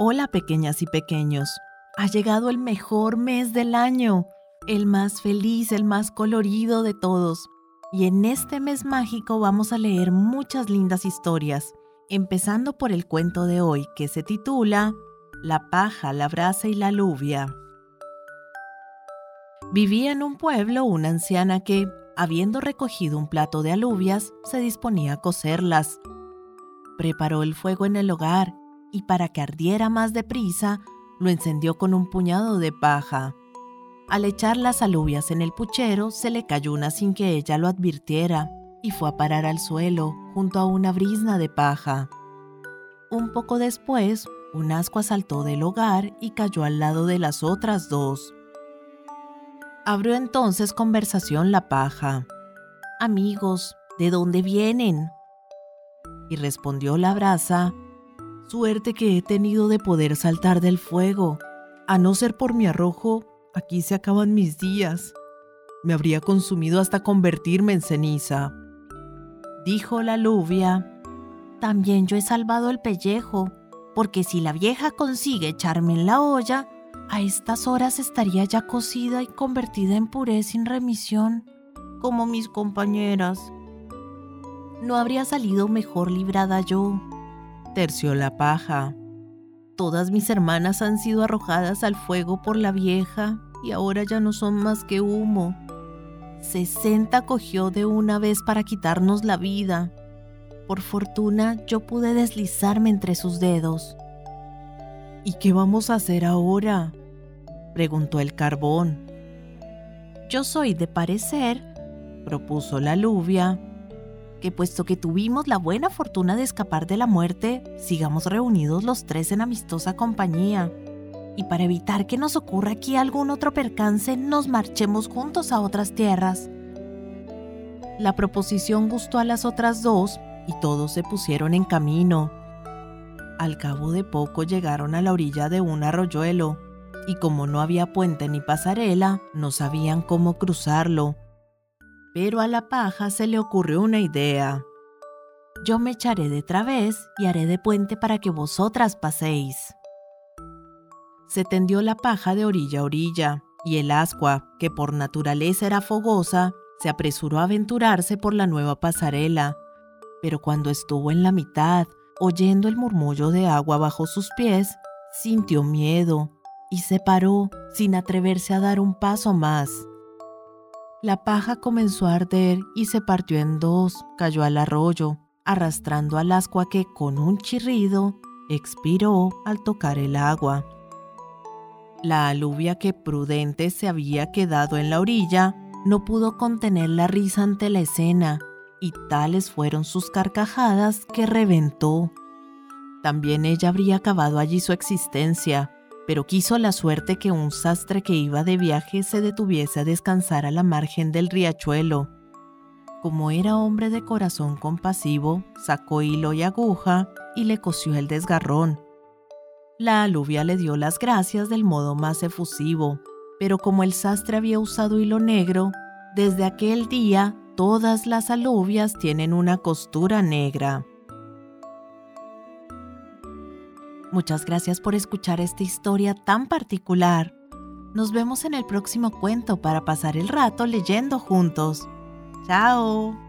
Hola pequeñas y pequeños, ha llegado el mejor mes del año, el más feliz, el más colorido de todos. Y en este mes mágico vamos a leer muchas lindas historias, empezando por el cuento de hoy que se titula La paja, la brasa y la aluvia. Vivía en un pueblo una anciana que, habiendo recogido un plato de alubias, se disponía a cocerlas. Preparó el fuego en el hogar y para que ardiera más deprisa, lo encendió con un puñado de paja. Al echar las alubias en el puchero, se le cayó una sin que ella lo advirtiera y fue a parar al suelo junto a una brisna de paja. Un poco después, un ascua saltó del hogar y cayó al lado de las otras dos. Abrió entonces conversación la paja. Amigos, ¿de dónde vienen? Y respondió la brasa, Suerte que he tenido de poder saltar del fuego. A no ser por mi arrojo, aquí se acaban mis días. Me habría consumido hasta convertirme en ceniza. Dijo la aluvia. También yo he salvado el pellejo, porque si la vieja consigue echarme en la olla, a estas horas estaría ya cocida y convertida en puré sin remisión, como mis compañeras. No habría salido mejor librada yo terció la paja. Todas mis hermanas han sido arrojadas al fuego por la vieja y ahora ya no son más que humo. Sesenta cogió de una vez para quitarnos la vida. Por fortuna yo pude deslizarme entre sus dedos. ¿Y qué vamos a hacer ahora? preguntó el carbón. Yo soy de parecer, propuso la aluvia, que puesto que tuvimos la buena fortuna de escapar de la muerte, sigamos reunidos los tres en amistosa compañía. Y para evitar que nos ocurra aquí algún otro percance, nos marchemos juntos a otras tierras. La proposición gustó a las otras dos y todos se pusieron en camino. Al cabo de poco llegaron a la orilla de un arroyuelo, y como no había puente ni pasarela, no sabían cómo cruzarlo pero a la paja se le ocurrió una idea. Yo me echaré de través y haré de puente para que vosotras paséis. Se tendió la paja de orilla a orilla, y el ascua, que por naturaleza era fogosa, se apresuró a aventurarse por la nueva pasarela. Pero cuando estuvo en la mitad, oyendo el murmullo de agua bajo sus pies, sintió miedo y se paró sin atreverse a dar un paso más. La paja comenzó a arder y se partió en dos, cayó al arroyo, arrastrando al ascua que, con un chirrido, expiró al tocar el agua. La aluvia que prudente se había quedado en la orilla no pudo contener la risa ante la escena, y tales fueron sus carcajadas que reventó. También ella habría acabado allí su existencia, pero quiso la suerte que un sastre que iba de viaje se detuviese a descansar a la margen del riachuelo. Como era hombre de corazón compasivo, sacó hilo y aguja y le cosió el desgarrón. La aluvia le dio las gracias del modo más efusivo, pero como el sastre había usado hilo negro, desde aquel día todas las alubias tienen una costura negra. Muchas gracias por escuchar esta historia tan particular. Nos vemos en el próximo cuento para pasar el rato leyendo juntos. ¡Chao!